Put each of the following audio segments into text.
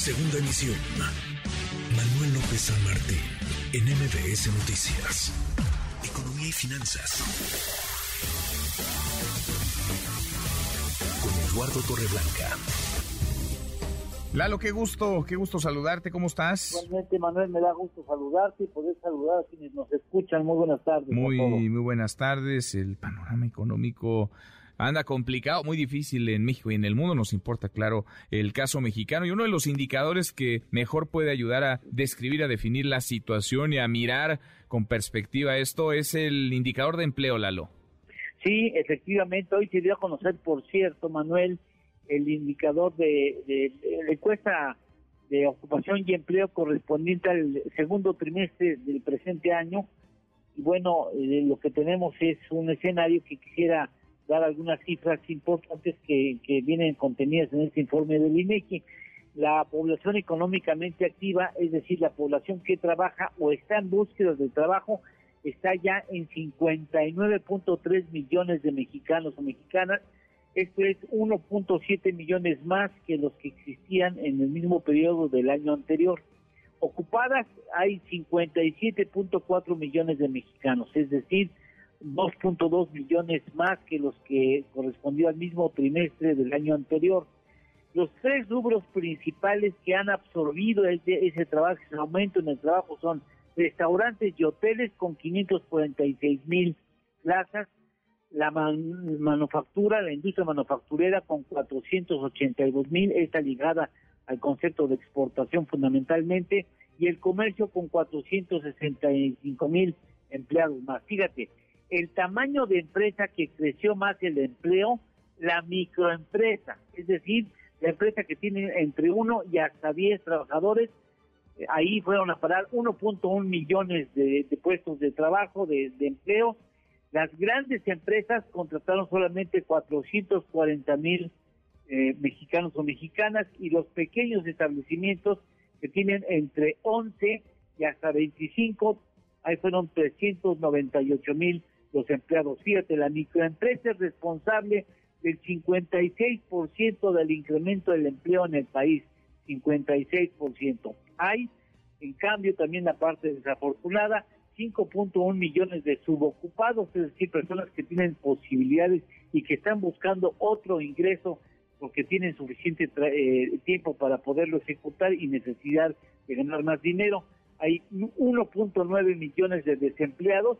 Segunda emisión. Manuel López San Martín, en MBS Noticias. Economía y finanzas. Con Eduardo Torreblanca. Lalo, qué gusto, qué gusto saludarte, ¿cómo estás? Igualmente, Manuel, me da gusto saludarte y poder saludar a quienes nos escuchan. Muy buenas tardes. Muy, muy buenas tardes. El panorama económico anda complicado, muy difícil en México y en el mundo. Nos importa, claro, el caso mexicano. Y uno de los indicadores que mejor puede ayudar a describir, a definir la situación y a mirar con perspectiva esto es el indicador de empleo, Lalo. Sí, efectivamente. Hoy se dio a conocer, por cierto, Manuel, el indicador de, de, de encuesta de ocupación y empleo correspondiente al segundo trimestre del presente año. Y bueno, eh, lo que tenemos es un escenario que quisiera dar algunas cifras importantes que, vienen contenidas en este informe del INEGI. La población económicamente activa, es decir, la población que trabaja o está en búsqueda de trabajo, está ya en 59.3 millones de mexicanos o mexicanas. Esto es 1.7 millones más que los que existían en el mismo periodo del año anterior. Ocupadas hay 57.4 millones de mexicanos, es decir, 2.2 millones más que los que correspondió al mismo trimestre del año anterior. Los tres rubros principales que han absorbido ese, ese trabajo, ese aumento en el trabajo son restaurantes y hoteles con 546 mil plazas, la man, manufactura, la industria manufacturera con 482 mil, está ligada al concepto de exportación fundamentalmente, y el comercio con 465 mil empleados más. Fíjate, el tamaño de empresa que creció más el empleo, la microempresa, es decir, la empresa que tiene entre uno y hasta 10 trabajadores, eh, ahí fueron a parar 1.1 millones de, puestos de trabajo, de, de, empleo. Las grandes empresas contrataron solamente 440 mil eh, mexicanos o mexicanas y los pequeños establecimientos que tienen entre 11 y hasta 25, ahí fueron 398 mil los empleados. Fíjate, la microempresa es responsable del 56% del incremento del empleo en el país, 56%. Hay, en cambio, también la parte desafortunada, 5.1 millones de subocupados, es decir, personas que tienen posibilidades y que están buscando otro ingreso porque tienen suficiente eh, tiempo para poderlo ejecutar y necesidad de ganar más dinero. Hay 1.9 millones de desempleados,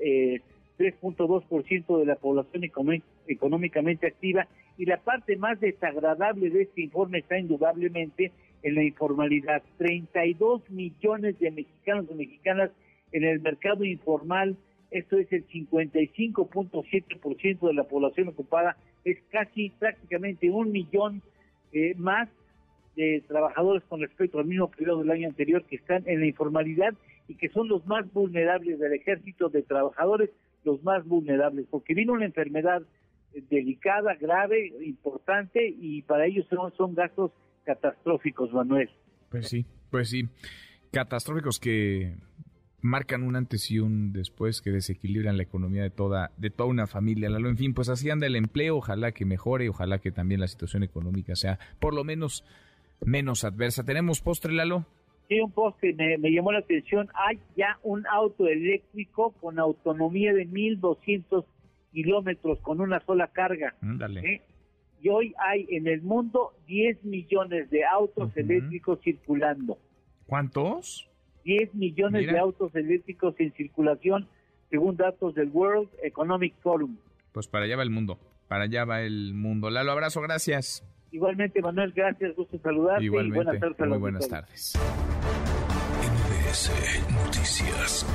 eh, 3.2% de la población económicamente activa y la parte más desagradable de este informe está indudablemente en la informalidad. 32 millones de mexicanos y mexicanas en el mercado informal, esto es el 55.7% de la población ocupada, es casi prácticamente un millón eh, más de trabajadores con respecto al mismo periodo del año anterior que están en la informalidad y que son los más vulnerables del ejército de trabajadores los más vulnerables, porque vino una enfermedad delicada, grave, importante, y para ellos son, son gastos catastróficos, Manuel. Pues sí, pues sí, catastróficos que marcan un antes y un después que desequilibran la economía de toda de toda una familia. Lalo, en fin, pues así anda el empleo, ojalá que mejore, ojalá que también la situación económica sea por lo menos menos adversa. ¿Tenemos postre, Lalo? Sí, un poste me, me, llamó la atención. Hay ya un auto eléctrico con autonomía de 1200 kilómetros con una sola carga. Dale. ¿eh? Y hoy hay en el mundo 10 millones de autos uh -huh. eléctricos circulando. ¿Cuántos? 10 millones Mira. de autos eléctricos en circulación, según datos del World Economic Forum. Pues para allá va el mundo. Para allá va el mundo. Lalo, abrazo, gracias. Igualmente, Manuel, gracias, gusto saludarte Igualmente, y buenas tardes. Muy buenas tardes. MBS Noticias.